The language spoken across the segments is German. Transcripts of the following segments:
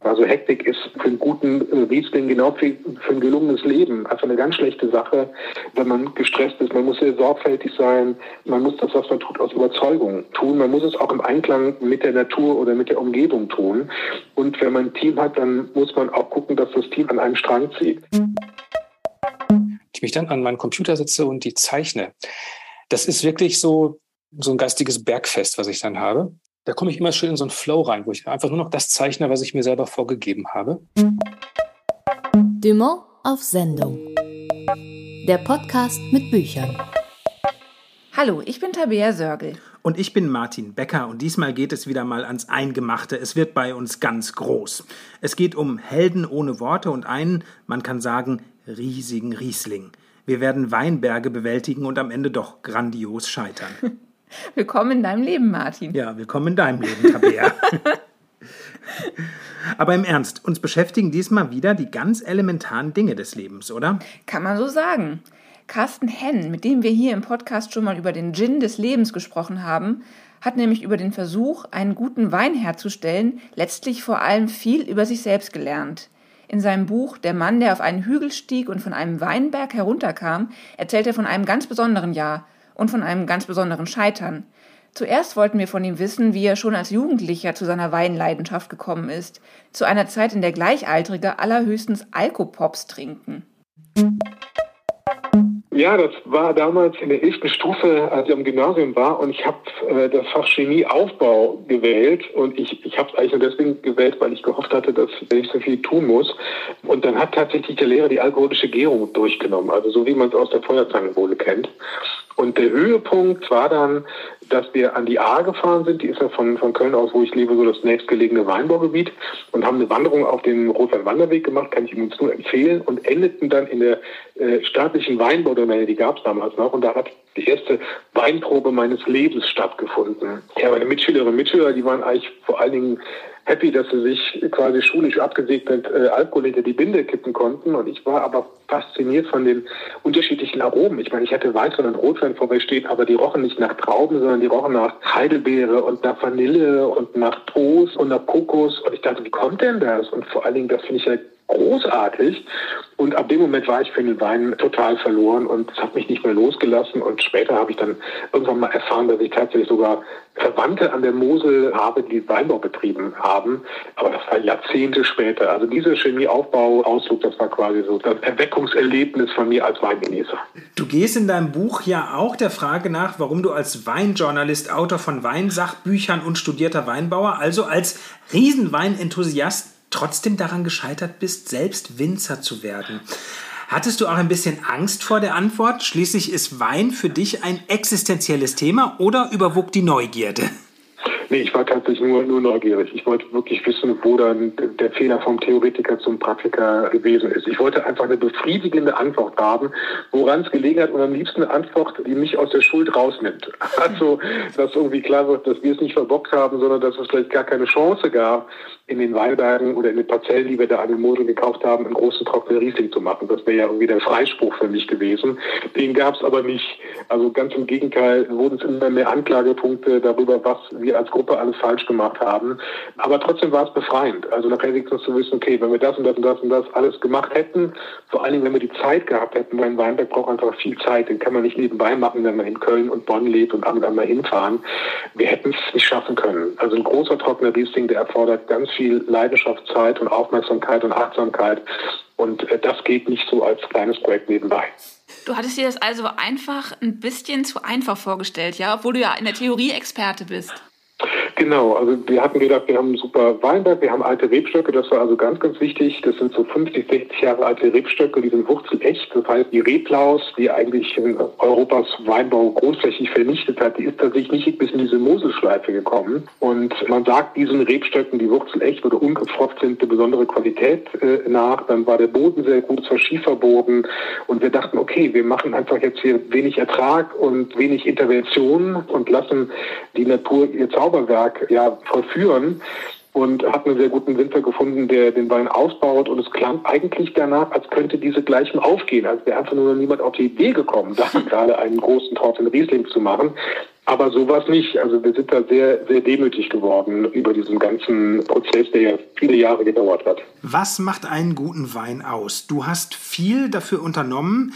Also Hektik ist für einen guten äh, Riesling genau für, für ein gelungenes Leben einfach eine ganz schlechte Sache, wenn man gestresst ist. Man muss sehr sorgfältig sein. Man muss das, was man tut, aus Überzeugung tun. Man muss es auch im Einklang mit der Natur oder mit der Umgebung tun. Und wenn man ein Team hat, dann muss man auch gucken, dass das Team an einem Strang zieht. Ich mich dann an meinen Computer setze und die zeichne. Das ist wirklich so, so ein geistiges Bergfest, was ich dann habe da komme ich immer schön in so einen Flow rein, wo ich einfach nur noch das zeichne, was ich mir selber vorgegeben habe. Dumont auf Sendung. Der Podcast mit Büchern. Hallo, ich bin Tabea Sörgel. Und ich bin Martin Becker und diesmal geht es wieder mal ans Eingemachte. Es wird bei uns ganz groß. Es geht um Helden ohne Worte und einen, man kann sagen, riesigen Riesling. Wir werden Weinberge bewältigen und am Ende doch grandios scheitern. Willkommen in deinem Leben, Martin. Ja, willkommen in deinem Leben, Tabea. Aber im Ernst, uns beschäftigen diesmal wieder die ganz elementaren Dinge des Lebens, oder? Kann man so sagen. Carsten Henn, mit dem wir hier im Podcast schon mal über den Gin des Lebens gesprochen haben, hat nämlich über den Versuch, einen guten Wein herzustellen, letztlich vor allem viel über sich selbst gelernt. In seinem Buch Der Mann, der auf einen Hügel stieg und von einem Weinberg herunterkam, erzählt er von einem ganz besonderen Jahr, und von einem ganz besonderen Scheitern. Zuerst wollten wir von ihm wissen, wie er schon als Jugendlicher zu seiner Weinleidenschaft gekommen ist, zu einer Zeit, in der Gleichaltrige allerhöchstens Alkopops trinken. Ja, das war damals in der ersten Stufe, als ich am Gymnasium war und ich habe äh, das Fach Chemie Aufbau gewählt und ich, ich habe es eigentlich nur deswegen gewählt, weil ich gehofft hatte, dass ich so viel tun muss. Und dann hat tatsächlich der Lehrer die alkoholische Gärung durchgenommen, also so wie man es aus der Feuerzangenbowle kennt. Und der Höhepunkt war dann, dass wir an die A gefahren sind. Die ist ja von, von Köln aus, wo ich lebe, so das nächstgelegene Weinbaugebiet und haben eine Wanderung auf dem Rotwein-Wanderweg gemacht, kann ich Ihnen nur empfehlen und endeten dann in der äh, staatlichen Weinbaudomäne, die gab es damals noch und da hat die erste Weinprobe meines Lebens stattgefunden. Ja, meine Mitschülerinnen und Mitschüler, die waren eigentlich vor allen Dingen happy, dass sie sich quasi schulisch abgesegnet äh, Alkohol hinter die Binde kippen konnten. Und ich war aber fasziniert von den unterschiedlichen Aromen. Ich meine, ich hatte Weißwein und Rotwein vor mir stehen, aber die rochen nicht nach Trauben, sondern die rochen nach Heidelbeere und nach Vanille und nach Toast und nach Kokos. Und ich dachte, wie kommt denn das? Und vor allen Dingen, das finde ich ja großartig. Und ab dem Moment war ich für den Wein total verloren und es hat mich nicht mehr losgelassen. Und später habe ich dann irgendwann mal erfahren, dass ich tatsächlich sogar Verwandte an der Mosel habe, die Weinbau betrieben haben. Aber das war Jahrzehnte später. Also dieser Chemieaufbau-Ausflug, das war quasi so das Erweckungserlebnis von mir als Weingenießer. Du gehst in deinem Buch ja auch der Frage nach, warum du als Weinjournalist, Autor von Weinsachbüchern und studierter Weinbauer, also als Riesenweinenthusiast trotzdem daran gescheitert bist, selbst Winzer zu werden. Hattest du auch ein bisschen Angst vor der Antwort? Schließlich ist Wein für dich ein existenzielles Thema oder überwog die Neugierde? Nee, ich war tatsächlich nur, nur neugierig. Ich wollte wirklich wissen, wo dann der Fehler vom Theoretiker zum Praktiker gewesen ist. Ich wollte einfach eine befriedigende Antwort haben, woran es gelegen hat und am liebsten eine Antwort, die mich aus der Schuld rausnimmt. Also, dass irgendwie klar wird, dass wir es nicht verbockt haben, sondern dass es vielleicht gar keine Chance gab, in den Weinbergen oder in den Parzellen, die wir da an den Mosel gekauft haben, einen großen trockenen Riesling zu machen. Das wäre ja irgendwie der Freispruch für mich gewesen. Den gab es aber nicht. Also ganz im Gegenteil wurden es immer mehr Anklagepunkte darüber, was wir als Gruppe alles falsch gemacht haben. Aber trotzdem war es befreiend. Also nachher wenigstens zu wissen, okay, wenn wir das und das und das und das alles gemacht hätten, vor allen Dingen, wenn wir die Zeit gehabt hätten, weil ein Weinberg braucht einfach viel Zeit. Den kann man nicht nebenbei machen, wenn man in Köln und Bonn lebt und ab und an mal hinfahren. Wir hätten es nicht schaffen können. Also ein großer trockener Riesling, der erfordert ganz viel Leidenschaft, Zeit und Aufmerksamkeit und Achtsamkeit. Und äh, das geht nicht so als kleines Projekt nebenbei. Du hattest dir das also einfach ein bisschen zu einfach vorgestellt, ja, obwohl du ja in der Theorie Experte bist. Genau, also wir hatten gedacht, wir haben einen super Weinberg, wir haben alte Rebstöcke, das war also ganz, ganz wichtig. Das sind so 50, 60 Jahre alte Rebstöcke, die sind wurzelecht. Das heißt, die Reblaus, die eigentlich in Europas Weinbau großflächig vernichtet hat, die ist tatsächlich nicht bis in diese Moselschleife gekommen. Und man sagt diesen Rebstöcken, die wurzelecht oder ungepfropft sind, eine besondere Qualität äh, nach. Dann war der Boden sehr gut, es war Schieferboden. Und wir dachten, okay, wir machen einfach jetzt hier wenig Ertrag und wenig Intervention und lassen die Natur ihr Zauberwerk Tag ja, vollführen. und habe einen sehr guten Winzer gefunden, der den Wein ausbaut und es klang eigentlich danach, als könnte diese Gleichung aufgehen, als wäre einfach nur niemand auf die Idee gekommen, da gerade einen großen Torten Riesling zu machen. Aber sowas nicht. Also wir sind da sehr, sehr demütig geworden über diesen ganzen Prozess, der ja viele Jahre gedauert hat. Was macht einen guten Wein aus? Du hast viel dafür unternommen.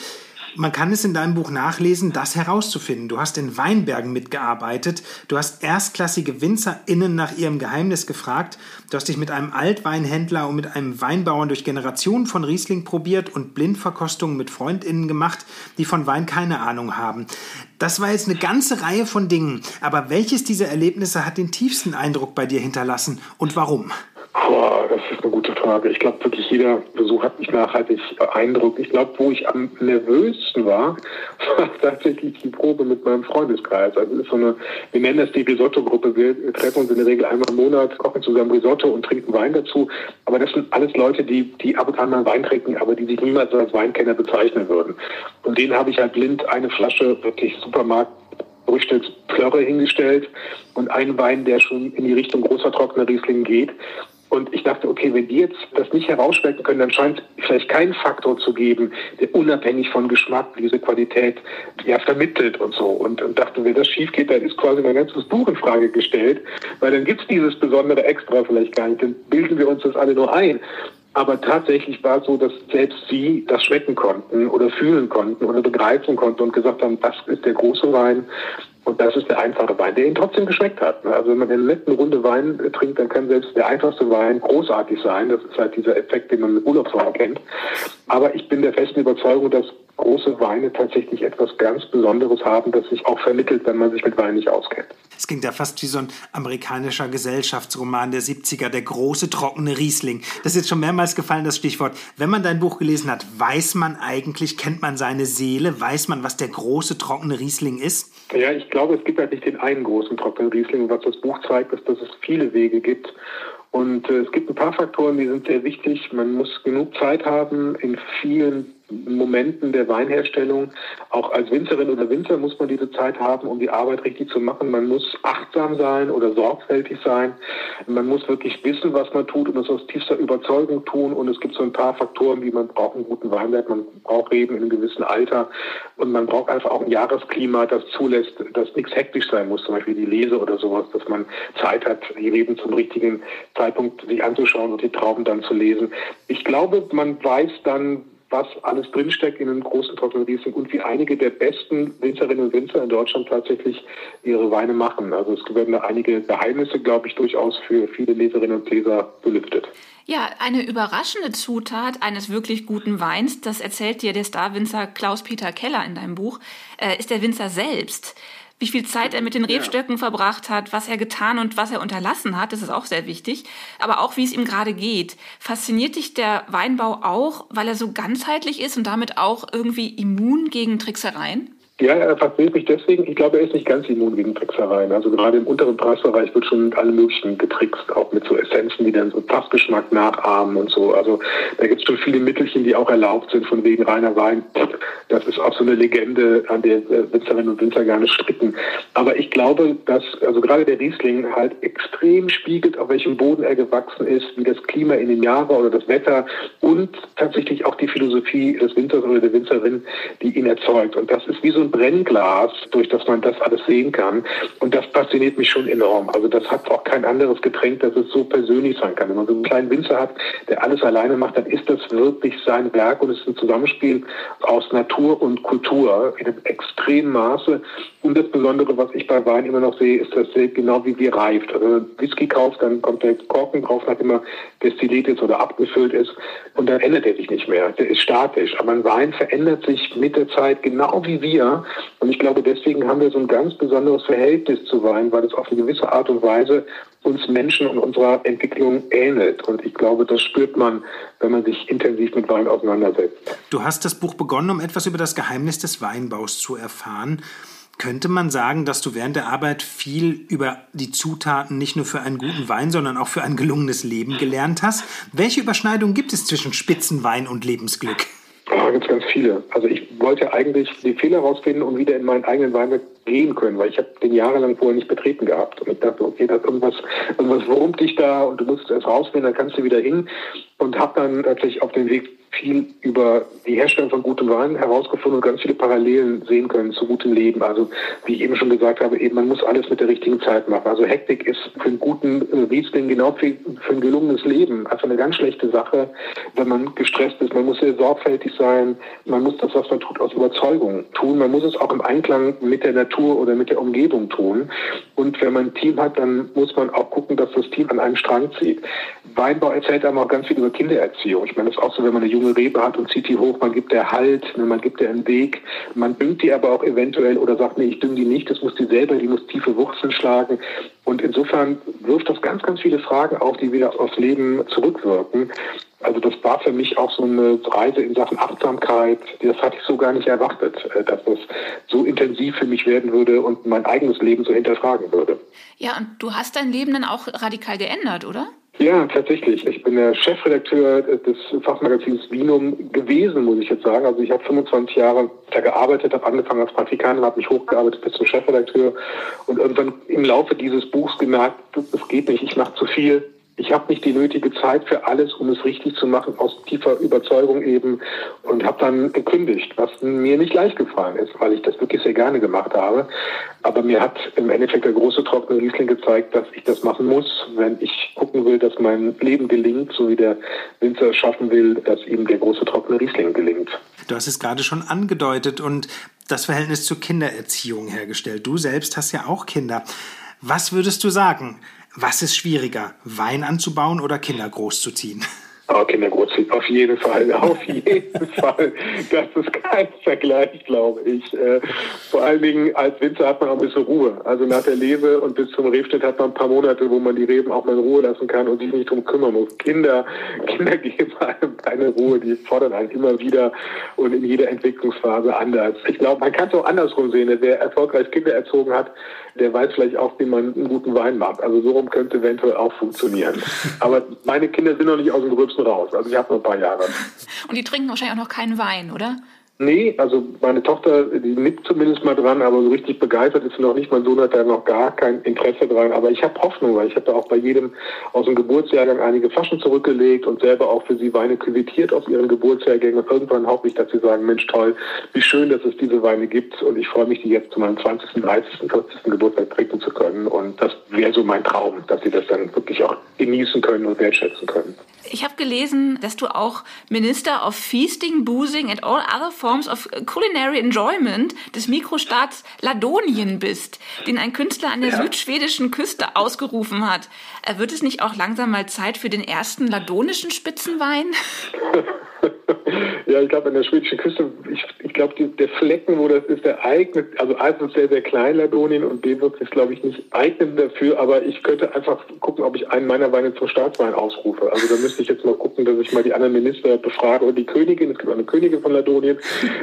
Man kann es in deinem Buch nachlesen, das herauszufinden. Du hast in Weinbergen mitgearbeitet. Du hast erstklassige WinzerInnen nach ihrem Geheimnis gefragt. Du hast dich mit einem Altweinhändler und mit einem Weinbauern durch Generationen von Riesling probiert und Blindverkostungen mit FreundInnen gemacht, die von Wein keine Ahnung haben. Das war jetzt eine ganze Reihe von Dingen. Aber welches dieser Erlebnisse hat den tiefsten Eindruck bei dir hinterlassen und warum? Boah, das ist eine gute Frage. Ich glaube wirklich, jeder Besuch hat mich nachhaltig beeindruckt. Ich glaube, wo ich am nervösesten war, war tatsächlich die Probe mit meinem Freundeskreis. Also ist so eine, wir nennen das die Risotto-Gruppe. Wir treffen uns in der Regel einmal im Monat, kochen zusammen Risotto und trinken Wein dazu. Aber das sind alles Leute, die, die ab und an mal Wein trinken, aber die sich niemals als Weinkenner bezeichnen würden. Und denen habe ich halt blind eine Flasche wirklich Supermarkt Brüchtels Plörre hingestellt und einen Wein, der schon in die Richtung großer trockener Riesling geht. Und ich dachte, okay, wenn die jetzt das nicht herausschmecken können, dann scheint es vielleicht keinen Faktor zu geben, der unabhängig von Geschmack diese Qualität ja vermittelt und so. Und, und dachte, wenn das schief geht, dann ist quasi mein ganzes Buch in Frage gestellt, weil dann gibt es dieses besondere Extra vielleicht gar nicht. Dann bilden wir uns das alle nur ein. Aber tatsächlich war es so, dass selbst sie das schmecken konnten oder fühlen konnten oder begreifen konnten und gesagt haben, das ist der große Wein und das ist der einfache Wein, der ihnen trotzdem geschmeckt hat. Also wenn man in der letzten Runde Wein trinkt, dann kann selbst der einfachste Wein großartig sein. Das ist halt dieser Effekt, den man mit Urlaubswein kennt. Aber ich bin der festen Überzeugung, dass große Weine tatsächlich etwas ganz Besonderes haben, das sich auch vermittelt, wenn man sich mit Wein nicht auskennt. Es klingt ja fast wie so ein amerikanischer Gesellschaftsroman der 70er, der große trockene Riesling. Das ist jetzt schon mehrmals gefallen, das Stichwort. Wenn man dein Buch gelesen hat, weiß man eigentlich, kennt man seine Seele, weiß man, was der große trockene Riesling ist? Ja, ich glaube, es gibt halt nicht den einen großen trockenen Riesling. Was das Buch zeigt, ist, dass es viele Wege gibt. Und äh, es gibt ein paar Faktoren, die sind sehr wichtig. Man muss genug Zeit haben, in vielen Momenten der Weinherstellung. Auch als Winzerin oder Winzer muss man diese Zeit haben, um die Arbeit richtig zu machen. Man muss achtsam sein oder sorgfältig sein. Man muss wirklich wissen, was man tut und das aus tiefster Überzeugung tun. Und es gibt so ein paar Faktoren, wie man braucht einen guten Weinberg, man braucht Reben in einem gewissen Alter und man braucht einfach auch ein Jahresklima, das zulässt, dass nichts hektisch sein muss, zum Beispiel die Lese oder sowas, dass man Zeit hat, die Reben zum richtigen Zeitpunkt sich anzuschauen und die Trauben dann zu lesen. Ich glaube, man weiß dann, was alles drinsteckt in einem großen trockenen Riesling und wie einige der besten Winzerinnen und Winzer in Deutschland tatsächlich ihre Weine machen. Also es werden da einige Geheimnisse, glaube ich, durchaus für viele Leserinnen und Leser belüftet. Ja, eine überraschende Zutat eines wirklich guten Weins, das erzählt dir der Starwinzer Klaus-Peter Keller in deinem Buch, äh, ist der Winzer selbst wie viel Zeit er mit den Rebstöcken ja. verbracht hat, was er getan und was er unterlassen hat, das ist auch sehr wichtig, aber auch wie es ihm gerade geht. Fasziniert dich der Weinbau auch, weil er so ganzheitlich ist und damit auch irgendwie immun gegen Tricksereien? Ja, er fasziniert mich deswegen. Ich glaube, er ist nicht ganz immun gegen Tricksereien. Also gerade im unteren Preisbereich wird schon mit allem Möglichen getrickst, auch mit so Essenzen, die dann so Fassgeschmack nachahmen und so. Also da gibt es schon viele Mittelchen, die auch erlaubt sind, von wegen reiner Wein. Das ist auch so eine Legende, an der Winzerinnen und Winzer gerne stricken. Aber ich glaube, dass also gerade der Riesling halt extrem spiegelt, auf welchem Boden er gewachsen ist, wie das Klima in den Jahren oder das Wetter und tatsächlich auch die Philosophie des Winzers oder der Winzerin, die ihn erzeugt. Und das ist wie so ein Brennglas, durch das man das alles sehen kann. Und das fasziniert mich schon enorm. Also das hat auch kein anderes Getränk, dass es so persönlich sein kann. Wenn man so einen kleinen Winzer hat, der alles alleine macht, dann ist das wirklich sein Werk und es ist ein Zusammenspiel aus Natur und Kultur in einem extremen Maße. Und das Besondere, was ich bei Wein immer noch sehe, ist, dass er genau wie wir reift. Also wenn man Whisky kauft, dann kommt der Korken drauf, nachdem er destilliert ist oder abgefüllt ist. Und dann ändert er sich nicht mehr. Der ist statisch. Aber ein Wein verändert sich mit der Zeit genau wie wir. Und ich glaube, deswegen haben wir so ein ganz besonderes Verhältnis zu Wein, weil es auf eine gewisse Art und Weise uns Menschen und unserer Entwicklung ähnelt. Und ich glaube, das spürt man, wenn man sich intensiv mit Wein auseinandersetzt. Du hast das Buch begonnen, um etwas über das Geheimnis des Weinbaus zu erfahren. Könnte man sagen, dass du während der Arbeit viel über die Zutaten nicht nur für einen guten Wein, sondern auch für ein gelungenes Leben gelernt hast? Welche Überschneidung gibt es zwischen Spitzenwein und Lebensglück? Da gibt es ganz viele. Also ich wollte eigentlich die Fehler rausfinden und wieder in meinen eigenen Weinberg gehen können, weil ich habe den jahrelang vorher nicht betreten gehabt. Und ich dachte, okay, da irgendwas, irgendwas wurmt dich da und du musst erst rausgehen, dann kannst du wieder hin. Und habe dann tatsächlich auf den Weg viel über die Herstellung von gutem Wein herausgefunden und ganz viele Parallelen sehen können zu gutem Leben. Also wie ich eben schon gesagt habe, eben man muss alles mit der richtigen Zeit machen. Also Hektik ist für einen guten äh, Riesling genau für, für ein gelungenes Leben also eine ganz schlechte Sache, wenn man gestresst ist. Man muss sehr sorgfältig sein. Man muss das, was man tut, aus Überzeugung tun. Man muss es auch im Einklang mit der Natur oder mit der Umgebung tun. Und wenn man ein Team hat, dann muss man auch gucken, dass das Team an einem Strang zieht. Weinbau erzählt einem auch ganz viel über Kindererziehung. Ich meine, das ist auch so, wenn man eine junge Rebe hat und zieht die hoch, man gibt der Halt, ne, man gibt der einen Weg, man düngt die aber auch eventuell oder sagt, nee, ich dünge die nicht, das muss die selber, die muss tiefe Wurzeln schlagen. Und insofern wirft das ganz, ganz viele Fragen auf, die wieder aufs Leben zurückwirken. Also das war für mich auch so eine Reise in Sachen Achtsamkeit. Das hatte ich so gar nicht erwartet, äh, dass das so intensiv für mich werden würde und mein eigenes Leben so hinterfragen würde. Ja, und du hast dein Leben dann auch radikal geändert, oder? Ja, tatsächlich. Ich bin der Chefredakteur des Fachmagazins Vinum gewesen, muss ich jetzt sagen. Also ich habe 25 Jahre da gearbeitet, habe angefangen als Praktikant, habe mich hochgearbeitet bis zum Chefredakteur und irgendwann im Laufe dieses Buchs gemerkt, das geht nicht, ich mache zu viel ich habe nicht die nötige Zeit für alles, um es richtig zu machen, aus tiefer Überzeugung eben und habe dann gekündigt, was mir nicht leicht gefallen ist, weil ich das wirklich sehr gerne gemacht habe. Aber mir hat im Endeffekt der große trockene Riesling gezeigt, dass ich das machen muss, wenn ich gucken will, dass mein Leben gelingt, so wie der Winzer schaffen will, dass ihm der große trockene Riesling gelingt. Du hast es gerade schon angedeutet und das Verhältnis zur Kindererziehung hergestellt. Du selbst hast ja auch Kinder. Was würdest du sagen? Was ist schwieriger, Wein anzubauen oder Kinder großzuziehen? Oh, Kindergroßziehen, auf jeden Fall, auf jeden Fall. Das ist kein Vergleich, glaube ich. Äh, vor allen Dingen als Winzer hat man auch ein bisschen Ruhe. Also nach der Lese und bis zum Rebschnitt hat man ein paar Monate, wo man die Reben auch mal in Ruhe lassen kann und sich nicht drum kümmern muss. Kinder, Kinder geben einem keine Ruhe, die fordern einen immer wieder und in jeder Entwicklungsphase anders. Ich glaube, man kann es auch andersrum sehen. Wer erfolgreich Kinder erzogen hat, der weiß vielleicht auch, wie man einen guten Wein macht. Also so rum könnte eventuell auch funktionieren. Aber meine Kinder sind noch nicht aus dem Gröbsten raus. Also ich habe noch ein paar Jahre. Und die trinken wahrscheinlich auch noch keinen Wein, oder? Nee, also meine Tochter, die nickt zumindest mal dran, aber so richtig begeistert ist sie noch nicht. Mein Sohn hat da noch gar kein Interesse dran. Aber ich habe Hoffnung, weil ich habe da auch bei jedem aus dem Geburtsjahrgang einige Flaschen zurückgelegt und selber auch für sie Weine küvitiert aus ihren Geburtsjahrgängen. Und irgendwann hoffe ich, dass sie sagen, Mensch, toll, wie schön, dass es diese Weine gibt. Und ich freue mich, die jetzt zu meinem 20., 30., 40. Geburtstag trinken zu können. Und das wäre so mein Traum, dass sie das dann wirklich auch genießen können und wertschätzen können. Ich habe gelesen, dass du auch Minister of Feasting, Boozing and all other forms of culinary enjoyment des Mikrostaats Ladonien bist, den ein Künstler an der ja. südschwedischen Küste ausgerufen hat. Äh, wird es nicht auch langsam mal Zeit für den ersten ladonischen Spitzenwein? ja, ich glaube, an der schwedischen Küste, ich, ich glaube, der Flecken, wo das ist, der eignet, also ist sehr, sehr klein, Ladonien, und B wird sich, glaube ich, nicht eignen dafür, aber ich könnte einfach gucken, ob ich einen meiner Weine zum Staatswein ausrufe. Also da müsste ich jetzt mal gucken, dass ich mal die anderen Minister befrage und die Königin, es gibt eine Königin von Ladonien,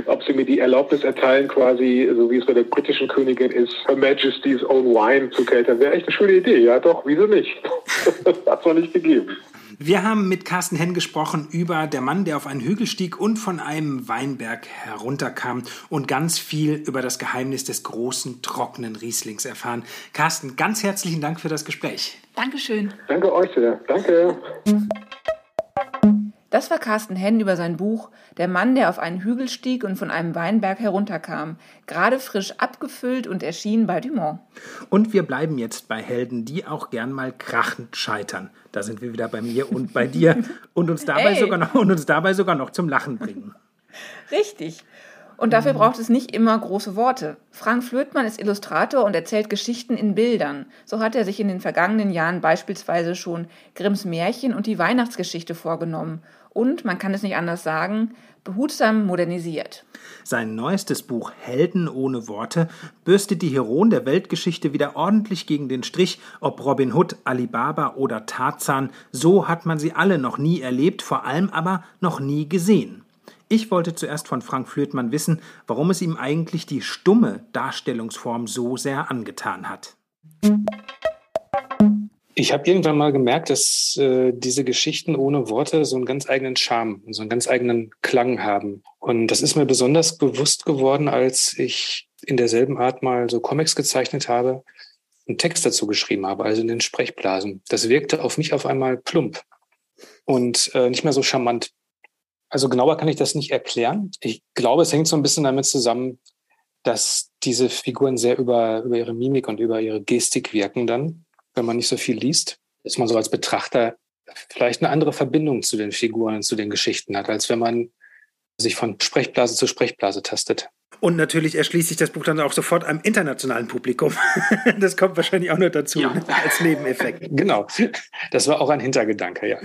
ob sie mir die Erlaubnis erteilen, quasi, so wie es bei der britischen Königin ist, Her Majesty's Own Wine zu keltern. Wäre echt eine schöne Idee, ja doch, wieso nicht? Hat es noch nicht gegeben. Wir haben mit Carsten Henn gesprochen über der Mann, der auf einen Hügel stieg und von einem Weinberg herunterkam und ganz viel über das Geheimnis des großen, trockenen Rieslings erfahren. Carsten, ganz herzlichen Dank für das Gespräch. Dankeschön. Danke euch sehr. Danke. Das war Carsten Henn über sein Buch Der Mann, der auf einen Hügel stieg und von einem Weinberg herunterkam, gerade frisch abgefüllt und erschien bei Dumont. Und wir bleiben jetzt bei Helden, die auch gern mal krachend scheitern. Da sind wir wieder bei mir und bei dir und uns dabei, hey. sogar, noch, und uns dabei sogar noch zum Lachen bringen. Richtig. Und dafür mhm. braucht es nicht immer große Worte. Frank Flötmann ist Illustrator und erzählt Geschichten in Bildern. So hat er sich in den vergangenen Jahren beispielsweise schon Grimms Märchen und die Weihnachtsgeschichte vorgenommen. Und, man kann es nicht anders sagen, behutsam modernisiert. Sein neuestes Buch Helden ohne Worte bürstet die Heroen der Weltgeschichte wieder ordentlich gegen den Strich, ob Robin Hood, Alibaba oder Tarzan, so hat man sie alle noch nie erlebt, vor allem aber noch nie gesehen. Ich wollte zuerst von Frank Flötmann wissen, warum es ihm eigentlich die stumme Darstellungsform so sehr angetan hat. Ich habe irgendwann mal gemerkt, dass äh, diese Geschichten ohne Worte so einen ganz eigenen Charme, so einen ganz eigenen Klang haben. Und das ist mir besonders bewusst geworden, als ich in derselben Art mal so Comics gezeichnet habe, einen Text dazu geschrieben habe, also in den Sprechblasen. Das wirkte auf mich auf einmal plump und äh, nicht mehr so charmant. Also genauer kann ich das nicht erklären. Ich glaube, es hängt so ein bisschen damit zusammen, dass diese Figuren sehr über, über ihre Mimik und über ihre Gestik wirken dann, wenn man nicht so viel liest, dass man so als Betrachter vielleicht eine andere Verbindung zu den Figuren und zu den Geschichten hat, als wenn man sich von Sprechblase zu Sprechblase tastet. Und natürlich erschließt sich das Buch dann auch sofort einem internationalen Publikum. Das kommt wahrscheinlich auch noch dazu ja. als Nebeneffekt. Genau, das war auch ein Hintergedanke, ja.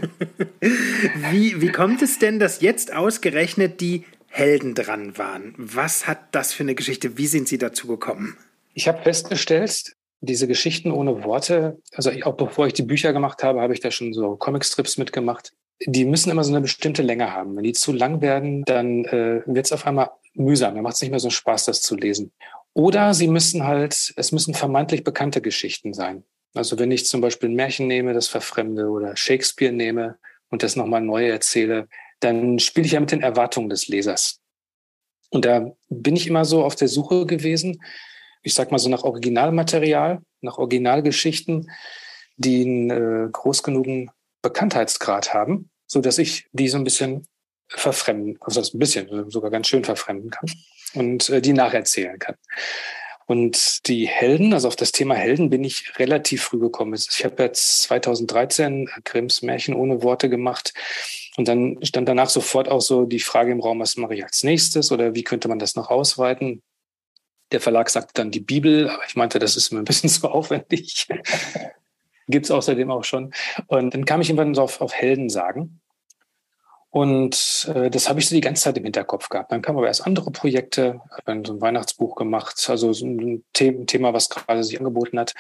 Wie, wie kommt es denn, dass jetzt ausgerechnet die Helden dran waren? Was hat das für eine Geschichte? Wie sind Sie dazu gekommen? Ich habe festgestellt, diese Geschichten ohne Worte, also auch bevor ich die Bücher gemacht habe, habe ich da schon so Comicstrips mitgemacht. Die müssen immer so eine bestimmte Länge haben. Wenn die zu lang werden, dann äh, wird es auf einmal mühsam. Dann macht es nicht mehr so Spaß, das zu lesen. Oder sie müssen halt, es müssen vermeintlich bekannte Geschichten sein. Also wenn ich zum Beispiel ein Märchen nehme, das verfremde oder Shakespeare nehme und das nochmal neu erzähle, dann spiele ich ja mit den Erwartungen des Lesers. Und da bin ich immer so auf der Suche gewesen, ich sag mal so nach Originalmaterial, nach Originalgeschichten, die einen äh, groß genugen Bekanntheitsgrad haben, so dass ich die so ein bisschen verfremden, also ein bisschen, sogar ganz schön verfremden kann und äh, die nacherzählen kann. Und die Helden, also auf das Thema Helden bin ich relativ früh gekommen. Ich habe jetzt 2013 Grimms Märchen ohne Worte gemacht. Und dann stand danach sofort auch so die Frage im Raum, was mache ich als nächstes oder wie könnte man das noch ausweiten? Der Verlag sagte dann die Bibel, aber ich meinte, das ist mir ein bisschen zu aufwendig. Gibt es außerdem auch schon. Und dann kam ich irgendwann so auf, auf Helden sagen. Und äh, das habe ich so die ganze Zeit im Hinterkopf gehabt. Dann kamen aber erst andere Projekte, habe so ein Weihnachtsbuch gemacht, also so ein Thema, was gerade sich angeboten hat.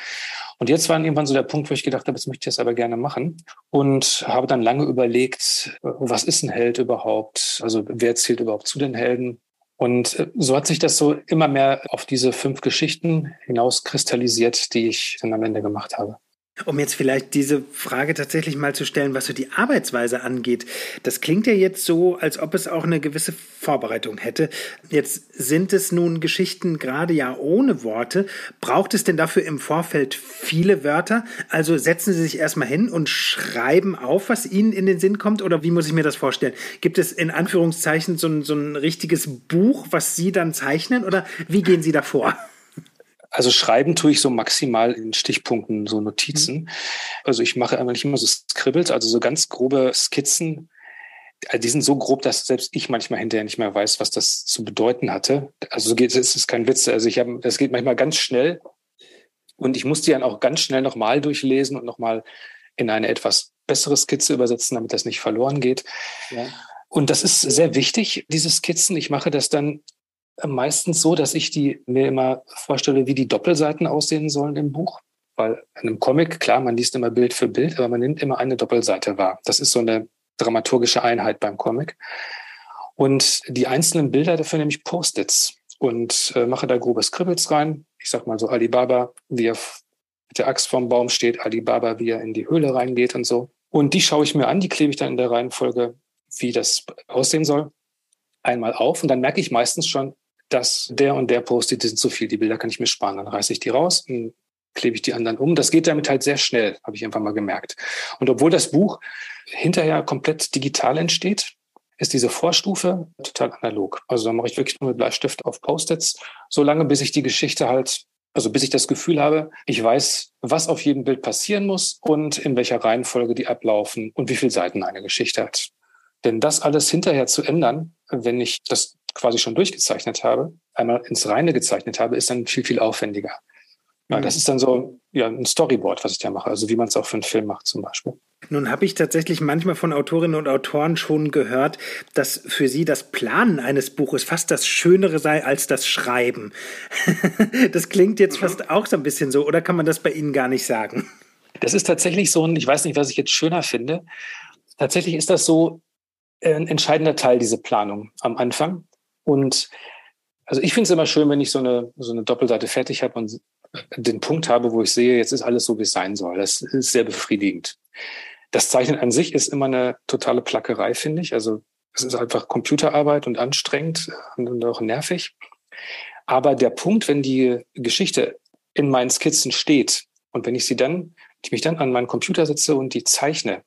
Und jetzt war irgendwann so der Punkt, wo ich gedacht habe, das möchte ich jetzt aber gerne machen. Und habe dann lange überlegt, was ist ein Held überhaupt? Also wer zählt überhaupt zu den Helden? Und äh, so hat sich das so immer mehr auf diese fünf Geschichten hinauskristallisiert, die ich dann am Ende gemacht habe. Um jetzt vielleicht diese Frage tatsächlich mal zu stellen, was so die Arbeitsweise angeht. Das klingt ja jetzt so, als ob es auch eine gewisse Vorbereitung hätte. Jetzt sind es nun Geschichten gerade ja ohne Worte. Braucht es denn dafür im Vorfeld viele Wörter? Also setzen Sie sich erstmal hin und schreiben auf, was Ihnen in den Sinn kommt? Oder wie muss ich mir das vorstellen? Gibt es in Anführungszeichen so ein, so ein richtiges Buch, was Sie dann zeichnen? Oder wie gehen Sie davor? Also schreiben tue ich so maximal in Stichpunkten, so Notizen. Mhm. Also ich mache eigentlich immer so Scribbles, also so ganz grobe Skizzen. Äh, die sind so grob, dass selbst ich manchmal hinterher nicht mehr weiß, was das zu bedeuten hatte. Also so geht es ist kein Witz. Also ich habe, das geht manchmal ganz schnell und ich muss die dann auch ganz schnell nochmal durchlesen und nochmal in eine etwas bessere Skizze übersetzen, damit das nicht verloren geht. Ja. Und das ist sehr wichtig, diese Skizzen. Ich mache das dann meistens so, dass ich die mir immer vorstelle, wie die Doppelseiten aussehen sollen im Buch. Weil in einem Comic, klar, man liest immer Bild für Bild, aber man nimmt immer eine Doppelseite wahr. Das ist so eine dramaturgische Einheit beim Comic. Und die einzelnen Bilder dafür nehme ich Post-its und äh, mache da grobe Scribbles rein. Ich sag mal so Alibaba, wie er mit der Axt vorm Baum steht, Alibaba, wie er in die Höhle reingeht und so. Und die schaue ich mir an, die klebe ich dann in der Reihenfolge, wie das aussehen soll, einmal auf. Und dann merke ich meistens schon, dass der und der postet, die sind zu viel, die Bilder kann ich mir sparen. Dann reiße ich die raus und klebe ich die anderen um. Das geht damit halt sehr schnell, habe ich einfach mal gemerkt. Und obwohl das Buch hinterher komplett digital entsteht, ist diese Vorstufe total analog. Also da mache ich wirklich nur mit Bleistift auf Post-its, so lange, bis ich die Geschichte halt, also bis ich das Gefühl habe, ich weiß, was auf jedem Bild passieren muss und in welcher Reihenfolge die ablaufen und wie viele Seiten eine Geschichte hat. Denn das alles hinterher zu ändern, wenn ich das quasi schon durchgezeichnet habe, einmal ins Reine gezeichnet habe, ist dann viel, viel aufwendiger. Ja, das mhm. ist dann so ja, ein Storyboard, was ich da mache, also wie man es auch für einen Film macht zum Beispiel. Nun habe ich tatsächlich manchmal von Autorinnen und Autoren schon gehört, dass für sie das Planen eines Buches fast das Schönere sei als das Schreiben. das klingt jetzt mhm. fast auch so ein bisschen so, oder kann man das bei Ihnen gar nicht sagen? Das ist tatsächlich so ein, ich weiß nicht, was ich jetzt schöner finde. Tatsächlich ist das so ein entscheidender Teil, diese Planung am Anfang. Und also ich finde es immer schön, wenn ich so eine, so eine Doppelseite fertig habe und den Punkt habe, wo ich sehe, jetzt ist alles so, wie es sein soll. Das ist sehr befriedigend. Das Zeichnen an sich ist immer eine totale Plackerei, finde ich. Also es ist einfach Computerarbeit und anstrengend und auch nervig. Aber der Punkt, wenn die Geschichte in meinen Skizzen steht und wenn ich sie dann, ich mich dann an meinen Computer setze und die zeichne,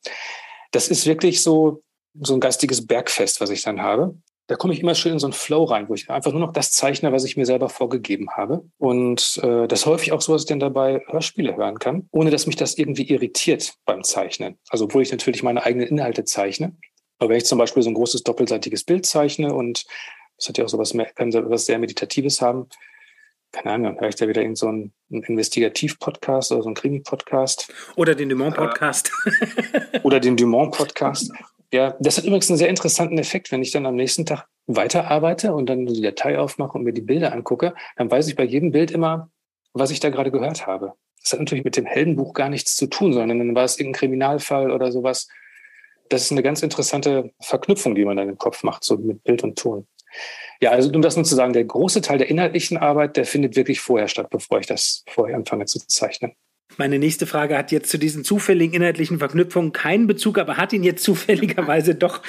das ist wirklich so, so ein geistiges Bergfest, was ich dann habe. Da komme ich immer schön in so einen Flow rein, wo ich einfach nur noch das zeichne, was ich mir selber vorgegeben habe. Und äh, das häufig auch so, dass ich dann dabei Hörspiele hören kann, ohne dass mich das irgendwie irritiert beim Zeichnen. Also obwohl ich natürlich meine eigenen Inhalte zeichne. Aber wenn ich zum Beispiel so ein großes doppelseitiges Bild zeichne und das hat ja auch sowas mehr, kann was sehr Meditatives haben, keine Ahnung, dann höre ich da wieder in so einen, einen Investigativ-Podcast oder so einen Krimi-Podcast. Oder den Dumont-Podcast. oder den Dumont-Podcast. Ja, das hat übrigens einen sehr interessanten Effekt, wenn ich dann am nächsten Tag weiterarbeite und dann die Datei aufmache und mir die Bilder angucke, dann weiß ich bei jedem Bild immer, was ich da gerade gehört habe. Das hat natürlich mit dem Heldenbuch gar nichts zu tun, sondern dann war es irgendein Kriminalfall oder sowas. Das ist eine ganz interessante Verknüpfung, die man dann im Kopf macht, so mit Bild und Ton. Ja, also um das nur zu sagen, der große Teil der inhaltlichen Arbeit, der findet wirklich vorher statt, bevor ich das vorher anfange zu zeichnen. Meine nächste Frage hat jetzt zu diesen zufälligen inhaltlichen Verknüpfungen keinen Bezug, aber hat ihn jetzt zufälligerweise doch,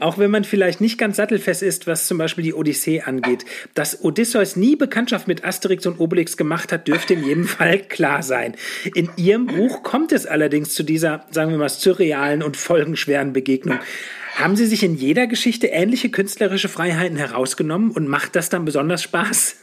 auch wenn man vielleicht nicht ganz sattelfest ist, was zum Beispiel die Odyssee angeht. Dass Odysseus nie Bekanntschaft mit Asterix und Obelix gemacht hat, dürfte in jedem Fall klar sein. In Ihrem Buch kommt es allerdings zu dieser, sagen wir mal, surrealen und folgenschweren Begegnung. Haben Sie sich in jeder Geschichte ähnliche künstlerische Freiheiten herausgenommen und macht das dann besonders Spaß?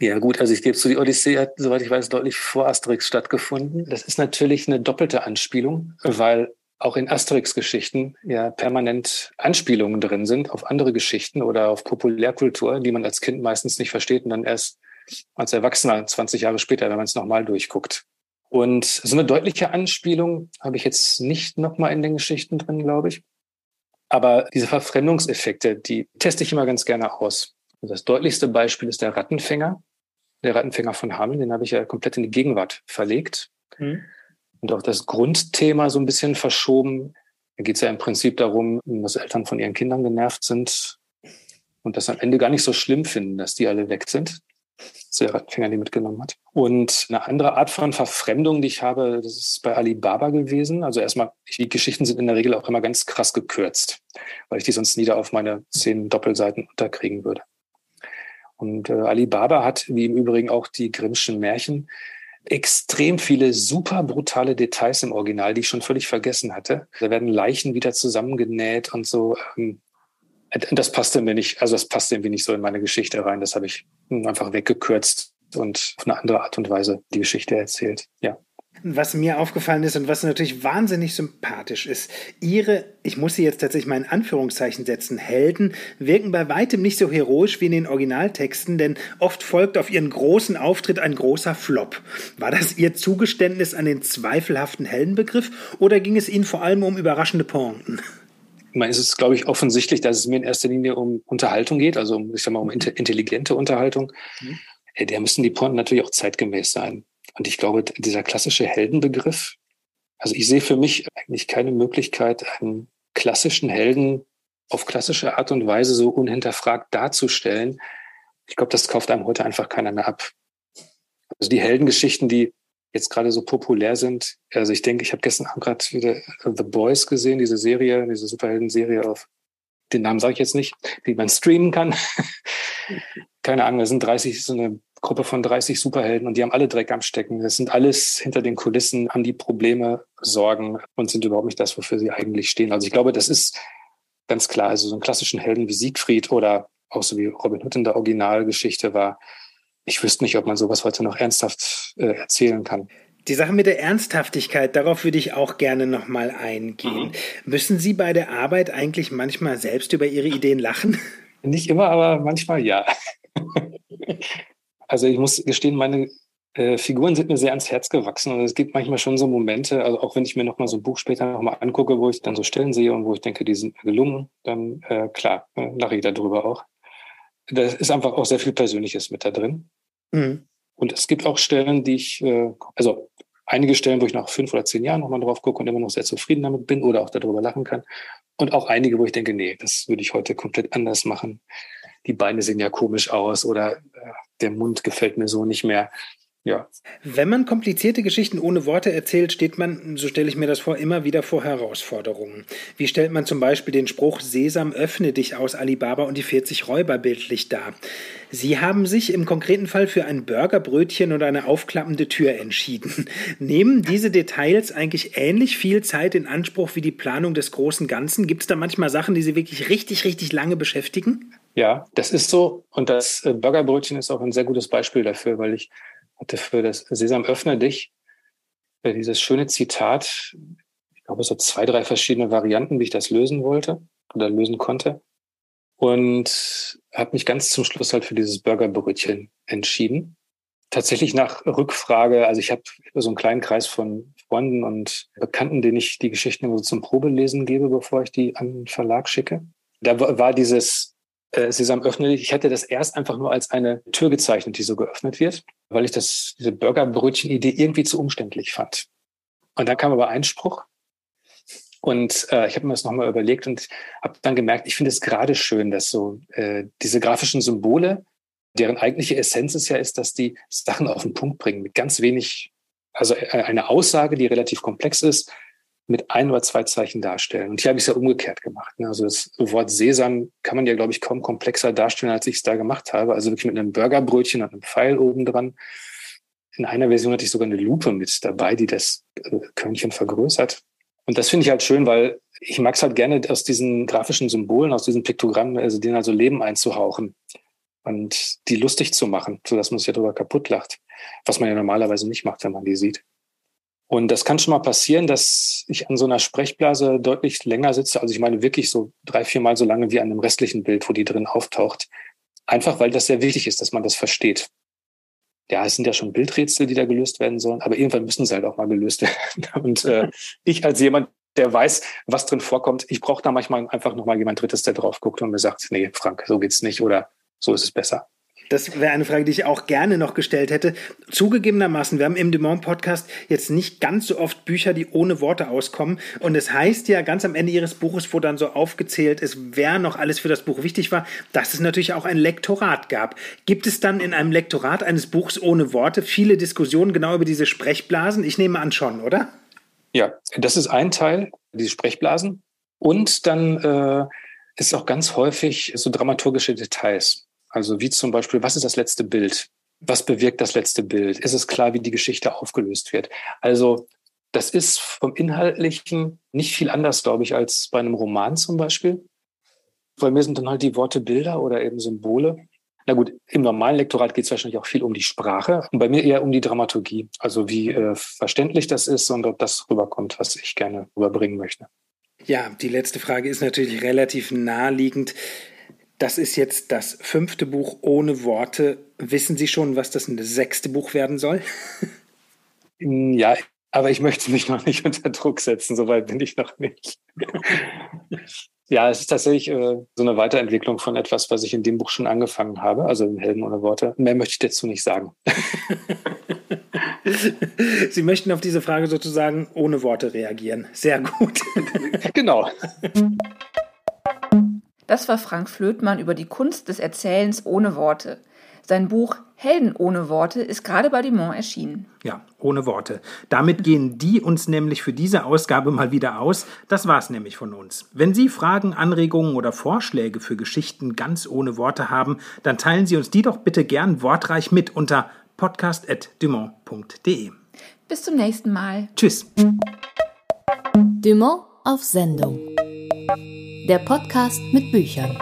Ja gut, also ich gebe zu, die Odyssee hat, soweit ich weiß, deutlich vor Asterix stattgefunden. Das ist natürlich eine doppelte Anspielung, weil auch in Asterix-Geschichten ja permanent Anspielungen drin sind auf andere Geschichten oder auf Populärkultur, die man als Kind meistens nicht versteht und dann erst als Erwachsener 20 Jahre später, wenn man es nochmal durchguckt. Und so eine deutliche Anspielung habe ich jetzt nicht nochmal in den Geschichten drin, glaube ich. Aber diese Verfremdungseffekte, die teste ich immer ganz gerne aus. Das deutlichste Beispiel ist der Rattenfänger der Rattenfänger von Hameln, den habe ich ja komplett in die Gegenwart verlegt. Mhm. Und auch das Grundthema so ein bisschen verschoben. Da geht es ja im Prinzip darum, dass Eltern von ihren Kindern genervt sind und das am Ende gar nicht so schlimm finden, dass die alle weg sind. Das ist der Rattenfänger, die mitgenommen hat. Und eine andere Art von Verfremdung, die ich habe, das ist bei Alibaba gewesen. Also erstmal, die Geschichten sind in der Regel auch immer ganz krass gekürzt, weil ich die sonst nieder auf meine zehn Doppelseiten unterkriegen würde. Und äh, Alibaba hat, wie im Übrigen auch die Grimmschen Märchen, extrem viele super brutale Details im Original, die ich schon völlig vergessen hatte. Da werden Leichen wieder zusammengenäht und so. Ähm, das passte mir nicht, also das passte irgendwie nicht so in meine Geschichte rein. Das habe ich einfach weggekürzt und auf eine andere Art und Weise die Geschichte erzählt. Ja. Was mir aufgefallen ist und was natürlich wahnsinnig sympathisch ist, ihre, ich muss sie jetzt tatsächlich mal in Anführungszeichen setzen, Helden wirken bei weitem nicht so heroisch wie in den Originaltexten, denn oft folgt auf ihren großen Auftritt ein großer Flop. War das ihr Zugeständnis an den zweifelhaften Heldenbegriff oder ging es ihnen vor allem um überraschende Pointen? es ist, glaube ich, offensichtlich, dass es mir in erster Linie um Unterhaltung geht, also um, ich sag mal, um intelligente Unterhaltung. Mhm. Äh, der müssen die Pointen natürlich auch zeitgemäß sein. Und ich glaube, dieser klassische Heldenbegriff, also ich sehe für mich eigentlich keine Möglichkeit, einen klassischen Helden auf klassische Art und Weise so unhinterfragt darzustellen. Ich glaube, das kauft einem heute einfach keiner mehr ab. Also die Heldengeschichten, die jetzt gerade so populär sind. Also ich denke, ich habe gestern Abend gerade wieder The Boys gesehen, diese Serie, diese Superhelden-Serie auf, den Namen sage ich jetzt nicht, die man streamen kann. Keine Ahnung, da sind 30, so eine Gruppe von 30 Superhelden und die haben alle Dreck am Stecken. Das sind alles hinter den Kulissen, haben die Probleme, Sorgen und sind überhaupt nicht das, wofür sie eigentlich stehen. Also ich glaube, das ist ganz klar. Also so einen klassischen Helden wie Siegfried oder auch so wie Robin Hood in der Originalgeschichte war. Ich wüsste nicht, ob man sowas heute noch ernsthaft äh, erzählen kann. Die Sache mit der Ernsthaftigkeit, darauf würde ich auch gerne nochmal eingehen. Mhm. Müssen Sie bei der Arbeit eigentlich manchmal selbst über Ihre Ideen lachen? Nicht immer, aber manchmal ja. Also ich muss gestehen, meine äh, Figuren sind mir sehr ans Herz gewachsen und es gibt manchmal schon so Momente, also auch wenn ich mir nochmal so ein Buch später nochmal angucke, wo ich dann so Stellen sehe und wo ich denke, die sind gelungen, dann äh, klar, äh, lache ich darüber auch. Da ist einfach auch sehr viel Persönliches mit da drin. Mhm. Und es gibt auch Stellen, die ich, äh, also einige Stellen, wo ich nach fünf oder zehn Jahren nochmal drauf gucke und immer noch sehr zufrieden damit bin oder auch darüber lachen kann. Und auch einige, wo ich denke, nee, das würde ich heute komplett anders machen. Die Beine sehen ja komisch aus oder der Mund gefällt mir so nicht mehr. ja. Wenn man komplizierte Geschichten ohne Worte erzählt, steht man, so stelle ich mir das vor, immer wieder vor Herausforderungen. Wie stellt man zum Beispiel den Spruch Sesam, öffne dich aus Alibaba und die 40 Räuber bildlich dar? Sie haben sich im konkreten Fall für ein Burgerbrötchen und eine aufklappende Tür entschieden. Nehmen diese Details eigentlich ähnlich viel Zeit in Anspruch wie die Planung des großen Ganzen? Gibt es da manchmal Sachen, die Sie wirklich richtig, richtig lange beschäftigen? Ja, das ist so. Und das äh, Burgerbrötchen ist auch ein sehr gutes Beispiel dafür, weil ich hatte für das Sesam öffne dich äh, dieses schöne Zitat, ich glaube, so zwei, drei verschiedene Varianten, wie ich das lösen wollte oder lösen konnte. Und habe mich ganz zum Schluss halt für dieses Burgerbrötchen entschieden. Tatsächlich nach Rückfrage, also ich habe so einen kleinen Kreis von Freunden und Bekannten, denen ich die Geschichten immer so zum Probelesen gebe, bevor ich die an den Verlag schicke. Da war dieses äh, Sesam öffne dich. Ich hätte das erst einfach nur als eine Tür gezeichnet, die so geöffnet wird weil ich das, diese Burgerbrötchen-Idee irgendwie zu umständlich fand. Und dann kam aber Einspruch. Und äh, ich habe mir das nochmal überlegt und habe dann gemerkt, ich finde es gerade schön, dass so äh, diese grafischen Symbole, deren eigentliche Essenz es ja ist, dass die Sachen auf den Punkt bringen, mit ganz wenig, also äh, eine Aussage, die relativ komplex ist, mit ein oder zwei Zeichen darstellen. Und hier habe ich es ja umgekehrt gemacht. Ne? Also das Wort Sesam kann man ja, glaube ich, kaum komplexer darstellen, als ich es da gemacht habe. Also wirklich mit einem Burgerbrötchen und einem Pfeil oben dran. In einer Version hatte ich sogar eine Lupe mit dabei, die das äh, Körnchen vergrößert. Und das finde ich halt schön, weil ich mag es halt gerne aus diesen grafischen Symbolen, aus diesen Piktogrammen, also denen also Leben einzuhauchen und die lustig zu machen, sodass man sich ja darüber kaputt lacht, was man ja normalerweise nicht macht, wenn man die sieht. Und das kann schon mal passieren, dass ich an so einer Sprechblase deutlich länger sitze. Also ich meine wirklich so drei, vier Mal so lange wie an einem restlichen Bild, wo die drin auftaucht. Einfach weil das sehr wichtig ist, dass man das versteht. Ja, es sind ja schon Bildrätsel, die da gelöst werden sollen, aber irgendwann müssen sie halt auch mal gelöst werden. Und äh, ich als jemand, der weiß, was drin vorkommt, ich brauche da manchmal einfach nochmal jemand Drittes, der drauf guckt und mir sagt, nee, Frank, so geht's nicht oder so ist es besser. Das wäre eine Frage, die ich auch gerne noch gestellt hätte. Zugegebenermaßen, wir haben im Dumont Podcast jetzt nicht ganz so oft Bücher, die ohne Worte auskommen. Und es heißt ja ganz am Ende Ihres Buches, wo dann so aufgezählt ist, wer noch alles für das Buch wichtig war, dass es natürlich auch ein Lektorat gab. Gibt es dann in einem Lektorat eines Buchs ohne Worte viele Diskussionen genau über diese Sprechblasen? Ich nehme an schon, oder? Ja, das ist ein Teil, diese Sprechblasen. Und dann äh, ist auch ganz häufig so dramaturgische Details. Also wie zum Beispiel, was ist das letzte Bild? Was bewirkt das letzte Bild? Ist es klar, wie die Geschichte aufgelöst wird? Also das ist vom Inhaltlichen nicht viel anders, glaube ich, als bei einem Roman zum Beispiel. Bei mir sind dann halt die Worte Bilder oder eben Symbole. Na gut, im normalen Lektorat geht es wahrscheinlich auch viel um die Sprache und bei mir eher um die Dramaturgie. Also wie äh, verständlich das ist und ob das rüberkommt, was ich gerne rüberbringen möchte. Ja, die letzte Frage ist natürlich relativ naheliegend. Das ist jetzt das fünfte Buch ohne Worte. Wissen Sie schon, was das sechste Buch werden soll? Ja, aber ich möchte mich noch nicht unter Druck setzen, soweit bin ich noch nicht. ja, es ist tatsächlich äh, so eine Weiterentwicklung von etwas, was ich in dem Buch schon angefangen habe, also in Helden ohne Worte. Mehr möchte ich dazu nicht sagen. Sie möchten auf diese Frage sozusagen ohne Worte reagieren. Sehr gut. genau. Das war Frank Flöthmann über die Kunst des Erzählens ohne Worte. Sein Buch Helden ohne Worte ist gerade bei Dumont erschienen. Ja, ohne Worte. Damit gehen die uns nämlich für diese Ausgabe mal wieder aus. Das war's nämlich von uns. Wenn Sie Fragen, Anregungen oder Vorschläge für Geschichten ganz ohne Worte haben, dann teilen Sie uns die doch bitte gern wortreich mit unter podcast.dumont.de. Bis zum nächsten Mal. Tschüss. Dumont auf Sendung der Podcast mit Büchern.